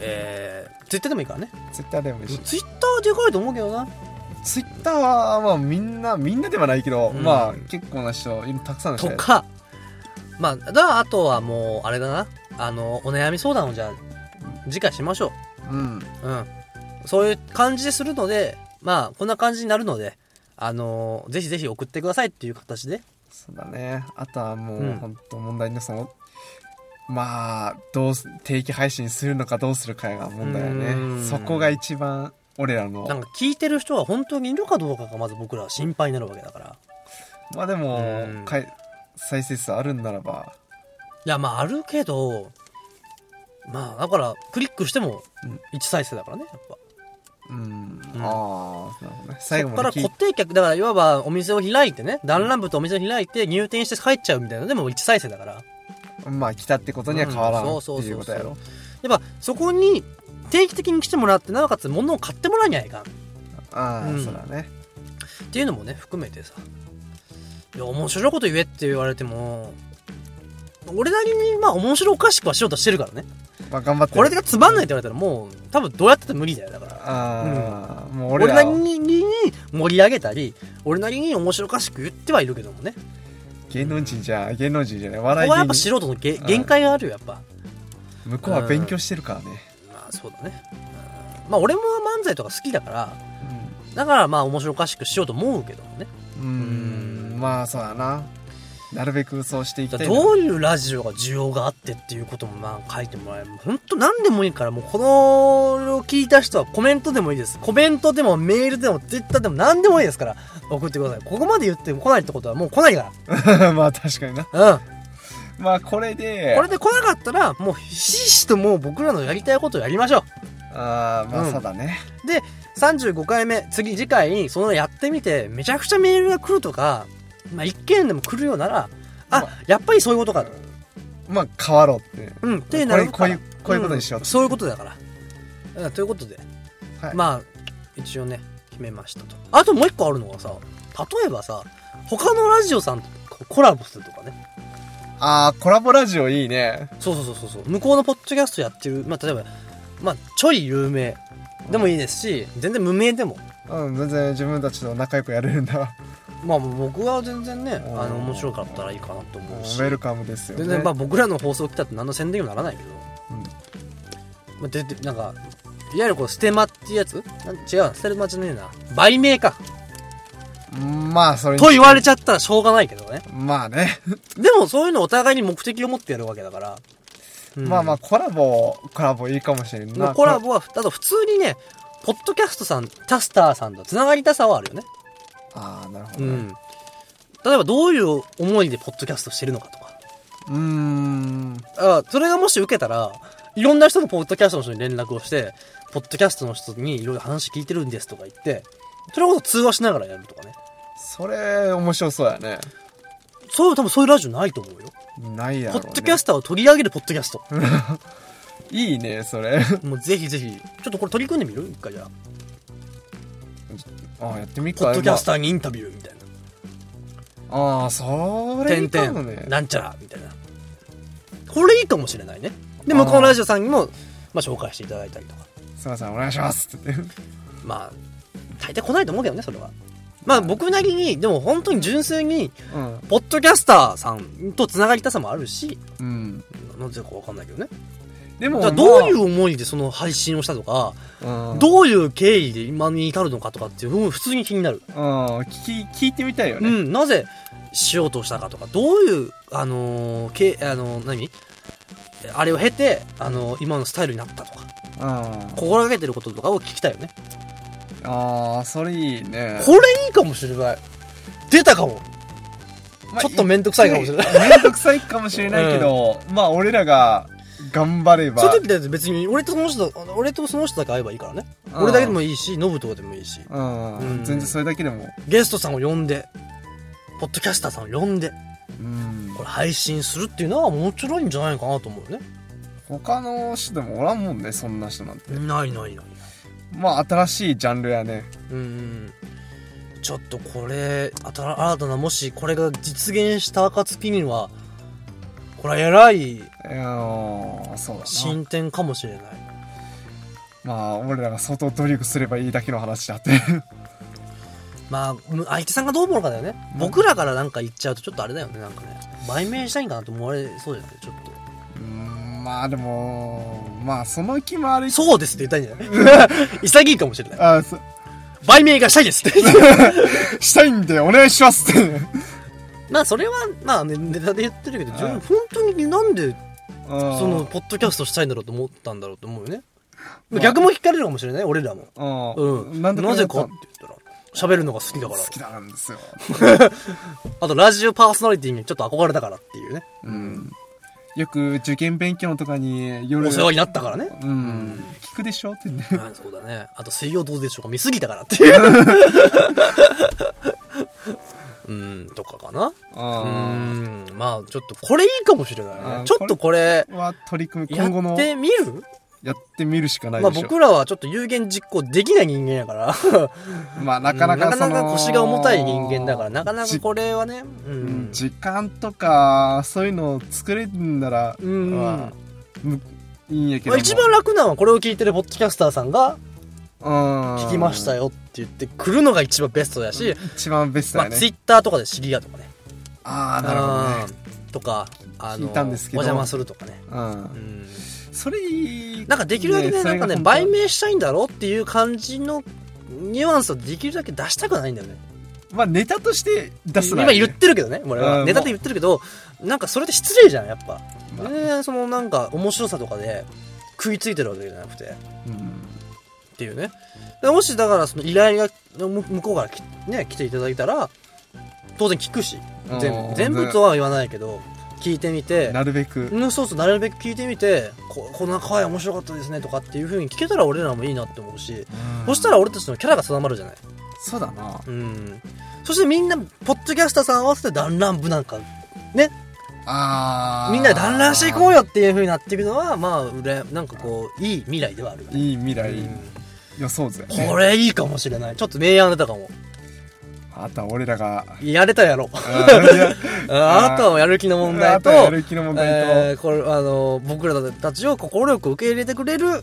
えー、ツイッターでもいいからね。ツイッターでもいいしツイッターでかいと思うけどな。ツイッターは、まあみんな、みんなではないけど、うんまあ結構な人、たくさんの人とか、まあ、だからあとはもう、あれだな。あの、お悩み相談をじゃあ、次回しましょうん。う。うん。そういう感じでするので、まあ、こんな感じになるので、あのぜひぜひ送ってくださいっていう形で。そうだね。あとはもう、うん本当問題のその、まあ、どうす、定期配信するのかどうするかが問題だうね。んそこが一番、俺らの。なんか聞いてる人は本当にいるかどうかがまず僕らは心配になるわけだから。まあでもうん、かい再生数あるんならば、いや、まああるけど、まあだから、クリックしてもうん1再生だからね、やっぱ。うん。うんああ、なるほどね。最後そっからまで聞い固定客、だからいわばお店を開いてね、ダンランプとお店を開いて入店して帰っちゃうみたいなのでも1再生だから。まあ来たってことには変わらんうんそうそうそうそういうことやろ。やっぱそこに定期的に来てもらって、なおかつ物を買ってもらわにゃいかん。ああ、うんそうだね。っていうのもね、含めてさ。いや、面白いこと言えって言われても、俺なりにまあ面白おかしくはしようとしてるからね。まあ頑張って。これがつまんないって言われたらもう、多分どうやってても無理だよ、だから。ああ、もう俺俺らなりに盛り上げたり、俺なりに面白おかしく言ってはいるけどもね。芸能人じゃ、芸能人じゃない、ここはやっぱ。素人のげ限界があるよ、やっぱ。向こうは勉強してるからね。まあそうだね。うんまあ俺も漫才とか好きだから、うだからまあ面白おかしくしようと思うけどもね。ん。うん。まあそうだな。なるべくそうしていきだたいどういうラジオが需要があってっていうこともまあ書いてもらえる。本当何でもいいから、もうこのを聞いた人はコメントでもいいです。コメントでもメールでもツイッターでも何でもいいですから送ってください。ここまで言っても来ないってことはもう来ないか まあ確かにな。ら。うん。まあこれで、これで来なかったら、もうひしひしともう僕らのやりたいことをやりましょう。ああ、まうんあそうだね。で、35回目、次、次回に、そのやってみて、めちゃくちゃメールが来るとか、まあ、一件でも来るようなら、あ、まあやっぱりそういうことかと。まあ変わろうって。うん、ってなるこういう、こういうことにしよううんそういうことだから。うんということで、はいまあ、一応ね、決めましたと。あともう一個あるのがさ、例えばさ、他のラジオさんとコラボするとかね。ああ、コラボラジオいいね。そうそうそうそう。向こうのポッドキャストやってる、まあ、例えば、まあ、ちょい有名でもいいですし、全然無名でも。うん、全然自分たちと仲良くやれるんだ。まあ、僕は全然ね、うんあの、面白かったらいいかなと思うし。ウェルカムですよね。全然、まあ、僕らの放送来たって何の宣伝にもならないけど。うんまあ、で、で、なんか、いわゆるこう、ステマっていうやつ違うな、ステマじゃねえな。売名か。まあそれにと言われちゃったらしょうがないけどね。まあね。でも、そういうのお互いに目的を持ってやるわけだから。うんまあまあ、コラボ、コラボいいかもしれんな。コラボは、あと普通にね、ポッドキャストさん、キャスターさんと繋がりたさはあるよね。ああ、なるほどね。うん。例えばどういう思いでポッドキャストしてるのかとか。うーん。あそれがもし受けたら、いろんな人のポッドキャストの人に連絡をして、ポッドキャストの人にいろいろ話聞いてるんですとか言って、それこそ通話しながらやるとかね。それ、面白そうやね。そういう、多分そういうラジオないと思うよ。ないやろ、ね。ポッドキャスターを取り上げるポッドキャスト。いいね、それ。もうぜひぜひ、ちょっとこれ取り組んでみる？一回じゃあ。ああ、やってみっか。ポッドキャスターにインタビューみたいな。まあああ、それいいかもねん、。なんちゃら、みたいな。これいいかもしれないね。で、向こうのラジオさんにも、まあ、紹介していただいたりとか。すいません、お願いします。まあ、大抵来ないと思うけどね、それは。まあ、僕なりに、でも本当に純粋に、うん。ポッドキャスターさんと繋がりたさもあるし、うん。なんでかわかんないけどね。でも、じゃあどういう思いでその配信をしたとか、まあ、うん、どういう経緯で今に至るのかとかっていう部分普通に気になる。うん、聞き、聞いてみたいよね。うん、なぜしようとしたかとか、どういう、あのーけ、あのー何？あれを経て、あのー今のスタイルになったとか、うん。心がけてることとかを聞きたいよね。ああ、それいいね。これいいかもしれない。出たかも。まあちょっとめんどくさいかもしれない。めんどくさいかもしれないけど、まあ、俺らが頑張れば。そういう時だって別に、俺とその人、俺とその人だけ会えばいいからね。うん俺だけでもいいし、ノブとかでもいいし。うん、うん全然それだけでも。ゲストさんを呼んで、ポッドキャスターさんを呼んで、うんこ。れ配信するっていうのは面白いんじゃないかなと思うよね。他の人でもおらんもんね、そんな人なんて。ないないない。まあ、新しいジャンルやね。うん。ちょっとこれ、新新たな、もしこれが実現した暁には、これは偉い。進展かもしれない。まあ、俺らが相当努力すればいいだけの話だって。まあ、む相手さんがどう思うのかだよね。僕らからなんか言っちゃうとちょっとあれだよね、なんかね。売名したいんかなと思われそうじゃないちょっと。うーんまあでもまあその気もあるそうですって言ったんじゃない 潔いかもしれない。あそ売名がしたいですって。したいんでお願いしますって まあ、それは、まあ、ね、ネタで言ってるけど、自分はい本当になんで、そその、ポッドキャストしたいんだろうと思ったんだろうと思うよね。逆も聞かれるかもしれない、俺らも。うん。なんでなぜかやっって言ったら、喋るのが好きだからた好。きなんですよあと、ラジオパーソナリティにちょっと憧れたからっていうね。うんよく受験勉強のとかに夜お世話になったからね。うん聞くでしょ？ってね あそうだね。あと、水曜どうでしょうか？見すぎたからっていう。うん、とかかな。うあん、まあ、ちょっと、これいいかもしれない。ねちょっとこれ、あは取り組みや今後のってみる？やってみるしかないまあでしょ。僕らはちょっと有言実行できない人間やから。まあなかなかそのなかなか腰が重たい人間だから、なかなかこれはね、ううんん。時間とかそういうのを作れるんなら、うん。まあむいいんやけども。まあ一番楽なのはこれを聞いてるポッドキャスターさんがうん。聞きましたよって言ってくるのが一番ベストだし、一番ベストまあだね、ツイッターとかで知り合うとかね。ああなるほどね。うん。とか、あの、聞いたんですけど。お邪魔するとかね。うん。うん。それいいなんかできるだけね、なんかね、売名したいんだろっていう感じのニュアンスをできるだけ出したくないんだよね。まあネタとして出すな今言ってるけどね、俺は。うんネタで言ってるけど、なんかそれって失礼じゃん、やっぱ。まあ全然そのなんか面白さとかで食いついてるわけじゃなくて。うんっていうね。でもしだからその依頼がむ向こうからきね、来ていただいたら、当然聞くし、全うん部全部とは言わないけど、聞いてみて、なるべくうん、そうそう、なるべく聞いてみて、ここんな回面白かったですねとかっていう風に聞けたら俺らもいいなって思うし、そしたら俺たちのキャラが定まるじゃない。そうだなうん。そしてみんな、ポッドキャスターさん合わせて団らん部なんか、ね、ああみんなで団らんしていこうよっていう風になっていくのは、まあ、うらなんかこう、いい未来ではあるよね。いい未来うん予想図これいいかもしれない。ちょっと明暗出たかも。あとは俺らが。やれたやろ。あーいやる気の問題と、やる気の問題と、えーこれ、あの、僕らたちを快く受け入れてくれる、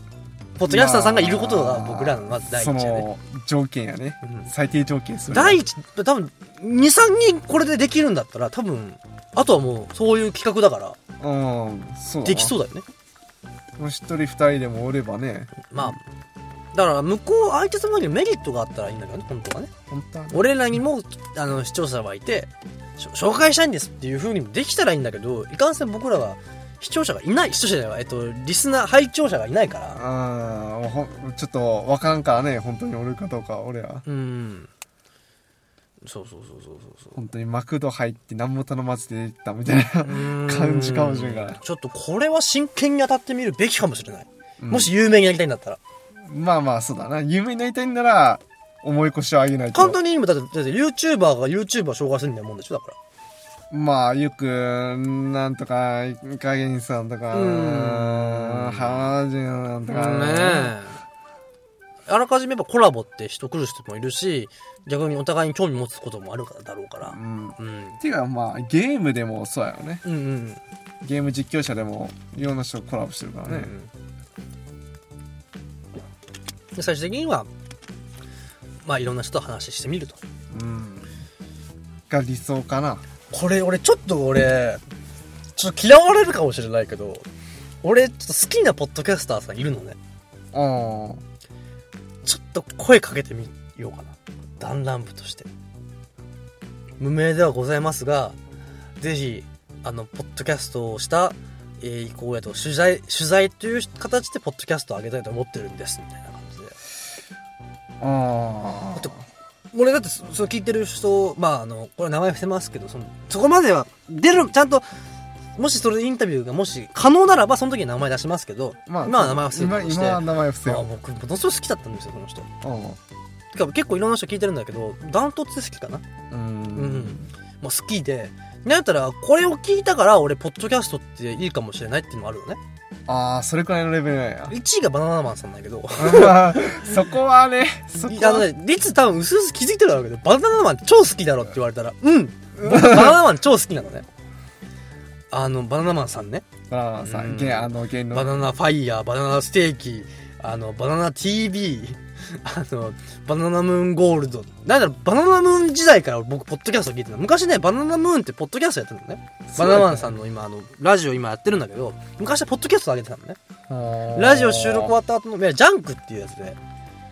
ポッドキャスターさんがいることが僕らのまず第一そやね。の条件やね、うん。最低条件する。第一、多分、2、3人これでできるんだったら、多分、あとはもう、そういう企画だから、うんそうだできそうだよね。もう一人二人でもおればね。まあ、だから、向こう、相手様にメリットがあったらいいんだけどね、本当はね。本当はね俺らにも、あの、視聴者はいて、し紹介したいんですっていう風にもできたらいいんだけど、いかんせん僕らは、視聴者がいない、視聴者じゃない、えっと、リスナー、拝聴者がいないから、あーほんちょっとわからんからね本当におるかどうか俺はうん。そうそうそうそうそう本当にマクド入って何も頼まずで行ったみたいな。感じかもしれんからちょっとこれは真剣に当たってみるべきかもしれない。うんもし有名になりたいんだったら。まあまあそうだな有名になりたいんなら重い腰を上げないと簡単に言だって、だって YouTuber が YouTuber 紹介するみたいなもんでしょだから。まあよくなんとか影にさんとかうんハージンなんとかねえ。あらかじめやっぱコラボって人来る人もいるし、逆にお互いに興味持つこともあるからだろうからう。んうん。ていうかまあゲームでもそうやよねうんうん。ゲーム実況者でもいろんな人とコラボしてるからね、で最終的には、まあいろんな人と話してみると。うんが理想かなこれ、俺ちょっと俺、ちょっと嫌われるかもしれないけど、俺ちょっと好きなポッドキャスターさんいるのね。うんちょっと声かけてみようかな。弾丸部として。無名ではございますが、ぜひ、あの、ポッドキャストをした、えー、意向やと、取材、取材という形でポッドキャストを上げたいと思ってるんです、みたいなあだって俺だってそ、その聞いてる人、まあ、あの、これ名前伏せますけど、その、そこまでは、出る、ちゃんと、もしそれでインタビューがもし可能ならば、その時に名前出しますけど、まあ今は名前は伏せる今として、今は名前伏せよまあ僕、ものすごい好きだったんですよ、その人。うてか結構いろんな人聞いてるんだけど、ダントツで好きかな。んううんん。もう好きで、なんやったら、これを聞いたから、俺、ポッドキャストっていいかもしれないっていうのもあるよね。ああそれくらいのレベルなんや。1位がバナナマンさんだけど、まあそこはねそこは。あのね、リツ多分薄々気づいてるだろうけど、バナナマン超好きだろって言われたら、うん。僕バナナマン超好きなのね。あの、バナナマンさんね。バナナさうん。ん、ゲあの、芸能。バナナファイヤー、バナナステーキ、あの、バナナ TV、あの、バナナムーンゴールド。なんだろう、バナナムーン時代から僕、ポッドキャスト聞いてた。昔ね、バナナムーンってポッドキャストやってるのね。バナナマンさんの今、あの、ラジオ今やってるんだけど、昔はポッドキャスト上げてたのね。ラジオ収録終わった後の、いや、ジャンクっていうやつで。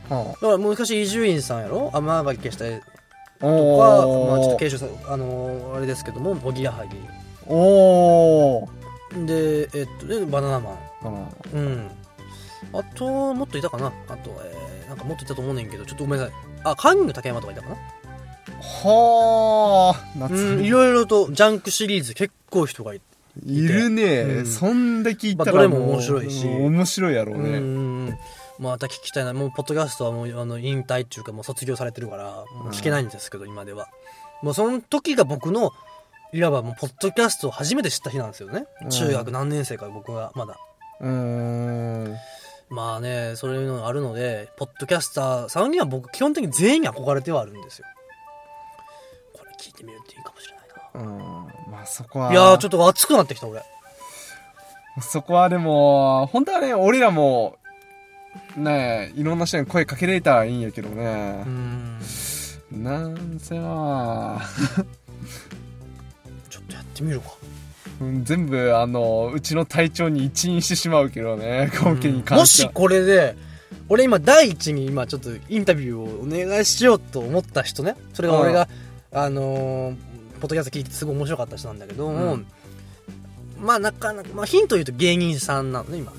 はだから昔伊集院さんやろ？天巻消したとか、おまあちょっとー継承さあのーあれですけども、おぎやはぎ。おーで、えっと、で、バナナマン。かなうん。あと、もっといたかなあと、えー、なんかもっといたと思うねんけど、ちょっとごめんなさい。あ、カンニング竹山とかいたかな？はあ夏うん、いろいろとジャンクシリーズ結構人がいて。いるね、うんそんで聞いたらまあどれも面白いしうん面白いやろうね、うん。また聞きたいな。もう、ポッドキャストはもう、あの、引退っていうか、もう卒業されてるから、もう聞けないんですけど、今では。もう、その時が僕の、いわばもう、ポッドキャストを初めて知った日なんですよね。うん中学何年生か僕が、まだ。うーんまあね、そういうのがあるので、ポッドキャスターさんには僕、基本的に全員に憧れてはあるんですよ。これ聞いてみるっていいかもしれないな。うんまあそこはいやー、ちょっと熱くなってきた、俺。そこはでも本当はね俺らもねいろんな人に声かけれたらいいんやけどうね、ん。なんせな ちょっとやってみるか。うん全部あのうちの体調に一因してしまうけどね今期に関もししては、これで、俺今第一に今ちょっとインタビューをお願いしようと思った人ね。それが俺が、あのー、ポッドキャスト聞いてすごい面白かった人なんだけども、うんまあなかなか、まあヒント言うと芸人さんなのね、今。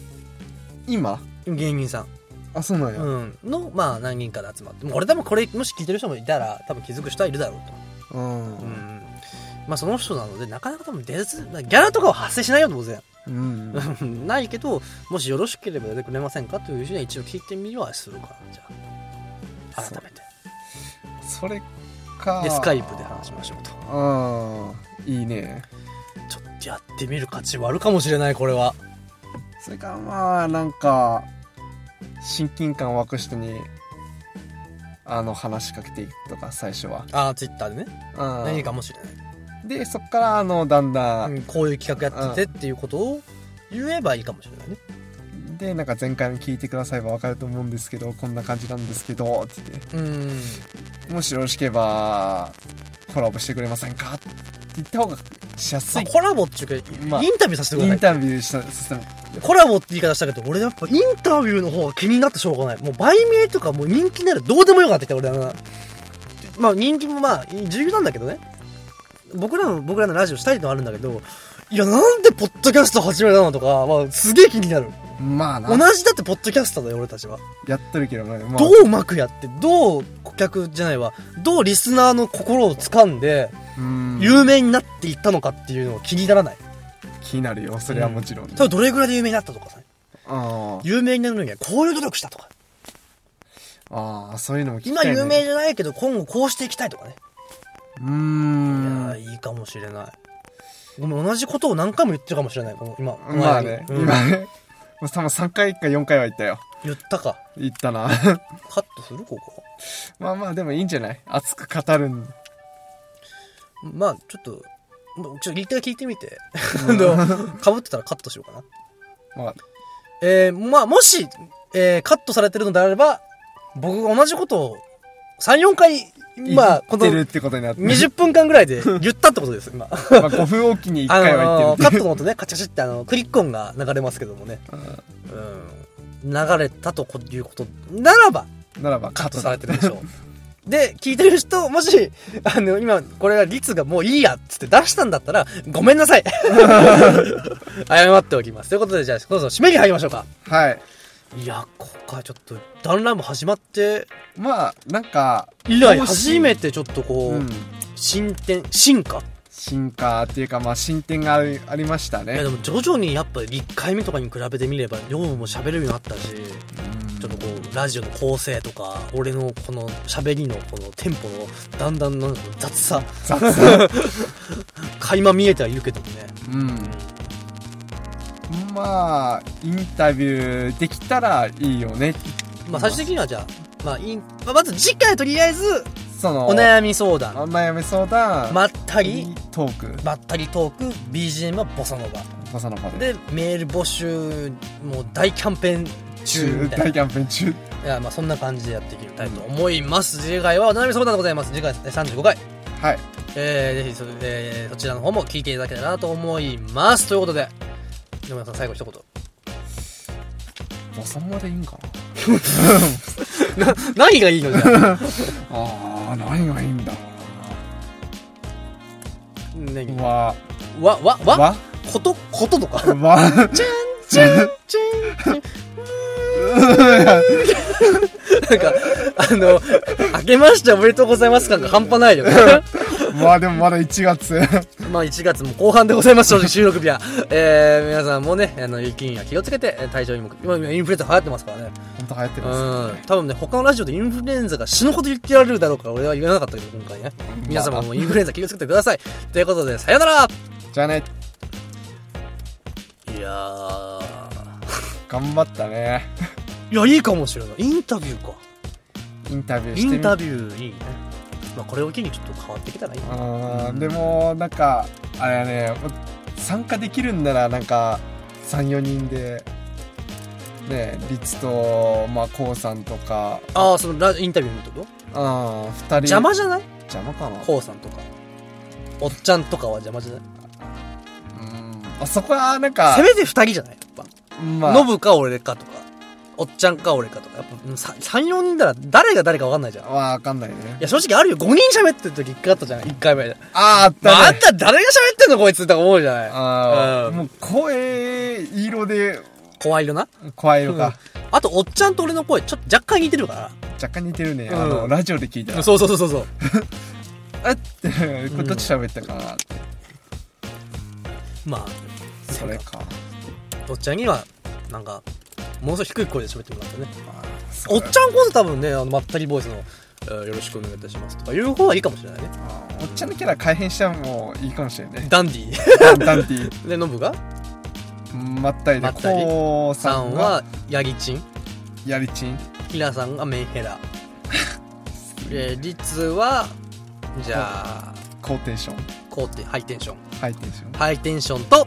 今？今芸人さん。あそうなんや、うん。の、まあ何人かで集まって。もう俺多分これ、もし聞いてる人もいたら、多分気づく人はいるだろうと。うんうん。まあその人なので、なかなか多分出ず、ギャラとかは発生しないよ、当然。うん ないけど、もしよろしければ出てくれませんかという人には一応聞いてみるはするから、じゃあ。改めて。それかで、スカイプで話しましょうと。うんいいねちょっとやってみる価値はあるかもしれない、これは。それからまあなんか親近感湧く人にあの話しかけていくとか最初は、ああ、ツイッターでね。うん何かもしれない。でそっからあのだんだん、うんこういう企画やっててっていうことを言えばいいかもしれないね。でなんか前回の聞いてくだされば分かると思うんですけどこんな感じなんですけどって言ってうん。もしよろしければコラボしてくれませんか？って言った方がしやすいまあコラボっていうか、まあインタビューさせてくインださい。タビューしたさせてもコラボって言い方したけど、俺やっぱインタビューの方が気になってしょうがない。もう売名とかもう人気ならどうでもよかったきた、俺はな。まあ人気もまあ重要なんだけどね。僕らの、僕らのラジオしたいのはあるんだけど、いや、なんでポッドキャスト始めたのとか、まあすげえ気になる。まあな同じだってポッドキャスターだよ、俺たちは。やってるけどね、まあ、どううまくやって、どう顧客じゃないわ、どうリスナーの心を掴んで、うん有名になっていったのかっていうのを気にならない。気になるよそれはもちろん、例えばどれぐらいで有名になったとかさ、あ有名になるのにはこういう努力したとか。ああそういうのも聞き今たい、ね、有名じゃないけど今後こうしていきたいとかね。うーいんやーいいかもしれない。ごめん、同じことを何回も言ってるかもしれない。この今。まあね、うん今ねもう多分3回か4回は言ったよ言ったか。言ったなカットする？ここ。まあまあでもいいんじゃない？熱く語るんまあ、ちょっと、ちょっと一回聞いてみて。かぶってたらカットしようかな。まあえー、まあ、もし、えー、カットされてるのであれば、僕が同じことを3、4回、まあ、この言ってるってことになって20分間ぐらいで 言ったってことです、今。まあ5分おきに1あ回は言ってるカットの音ね、カチャカチャってあの、クリック音が流れますけどもね。うん。流れたということならば、ならばカットカットされてるでしょう。で、聞いてる人、もし、あの、今、これが率がもういいやっつって出したんだったら、ごめんなさい。謝っておきます。ということで、じゃあ、そろそろ締めに入りましょうか。はいいや、ここからちょっと、ダンラム始まってまあなんか以来、初めてちょっとこう、うん。進展、進化？進化っていうかまあ進展がありましたいや、ねでも徐々にやっぱ1回目とかに比べてみれば、量も喋れるようになったし、ちょっとこう、ラジオの構成とか、俺のこの喋りのこのテンポの、だんだんなんか雑さ、雑さ。垣間見えてはいるけどもね。うんまあインタビューできたらいいよね。まあ最終的にはじゃあ、まあいい、まあまず次回とりあえず、そのお悩み相談、お悩み相談まったり、トーク。まったりトーク、BGM はボサノバ。ボサノバでで、メール募集、もう大キャンペーン中。大キャンペーン中。いやまあそんな感じでやっていきたいと思います、次回はお悩み相談でございます。次回え35回はい。えー、ぜひそ,、えーそちらの方も聞いていただけたらなと思います。ということで野村さん最後一言。もうそのまでいいんか 何がいいのじゃあ？な ああ何がいいんだろねうな。わわわわ？わ？ことこととか？わ？チュンチュンチュン なんか、あの、明けましておめでとうございます感が半端ないよね。まあでもまだ1月 まあ1月も後半でございます、正直収録日は。えー、皆さんもね、あの、雪には気をつけて、えー体調にも、今、今インフルエンザ流行ってますからね。本当流行ってうますん。多分ね、他のラジオでインフルエンザが死ぬほど言ってられるだろうから、俺は言わなかったけど、今回ね。皆様もインフルエンザ気をつけてください。ということで、さよならじゃあねいやー。頑張ったねいや、いいかもしれない。インタビューか。インタビューイしてみンタビューいいね。まあ、これを機にちょっと変わってきたらいいな。あーでもなんかあれやね参加できるんならなんか34人でね律とまあこうさんとかああ、そのラインタビューのってこ？あ2人と邪魔じゃない？邪魔かなこうさんとか。おっちゃんとかは邪魔じゃない？うんあそこはなんかせめて二人じゃない？まあぱ。ノブか俺かとか。おっちゃんか俺かとか。やっぱうんさ3、4人だら誰が誰か分かんないじゃん。いわかんないねや、正直あるよ。5人喋ってる時一回あったじゃん。1回目で。あーあったね、まあ、あんた誰が喋ってんのこいつって思うじゃない？うんあーもう声色で怖いよな。怖いのか、あと、おっちゃんと俺の声、ちょっと若干似てるか若干似てるね、うんあのラジオで聞いたらら。そうそうそうそうそう。あってこれどっち喋ったかなって、まあ、それかおっちゃんには、なんか、ものすごい低い声で喋ってもらってね。おっちゃんこそ多分ね、あの、まったりボイスの、えーよろしくお願いいたしますとかいう方はいいかもしれないね。おっちゃんのキャラ改変してもいいかもしれないねダンディダンティー。で、ノブが？まったりでこうささんは、ヤギチン。やりちんヒラさんがメンヘラ。で、リツは、じゃあ、高テンション高テハイテンション。ハイテンションハイテンションと、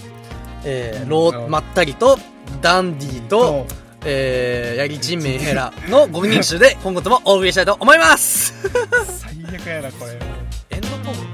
えー、ロー、まったりと、ダンディーと、えー、ヤギチンメンヘラの5人種で今後ともお送りしたいと思います。最悪やなこれ。エンドコール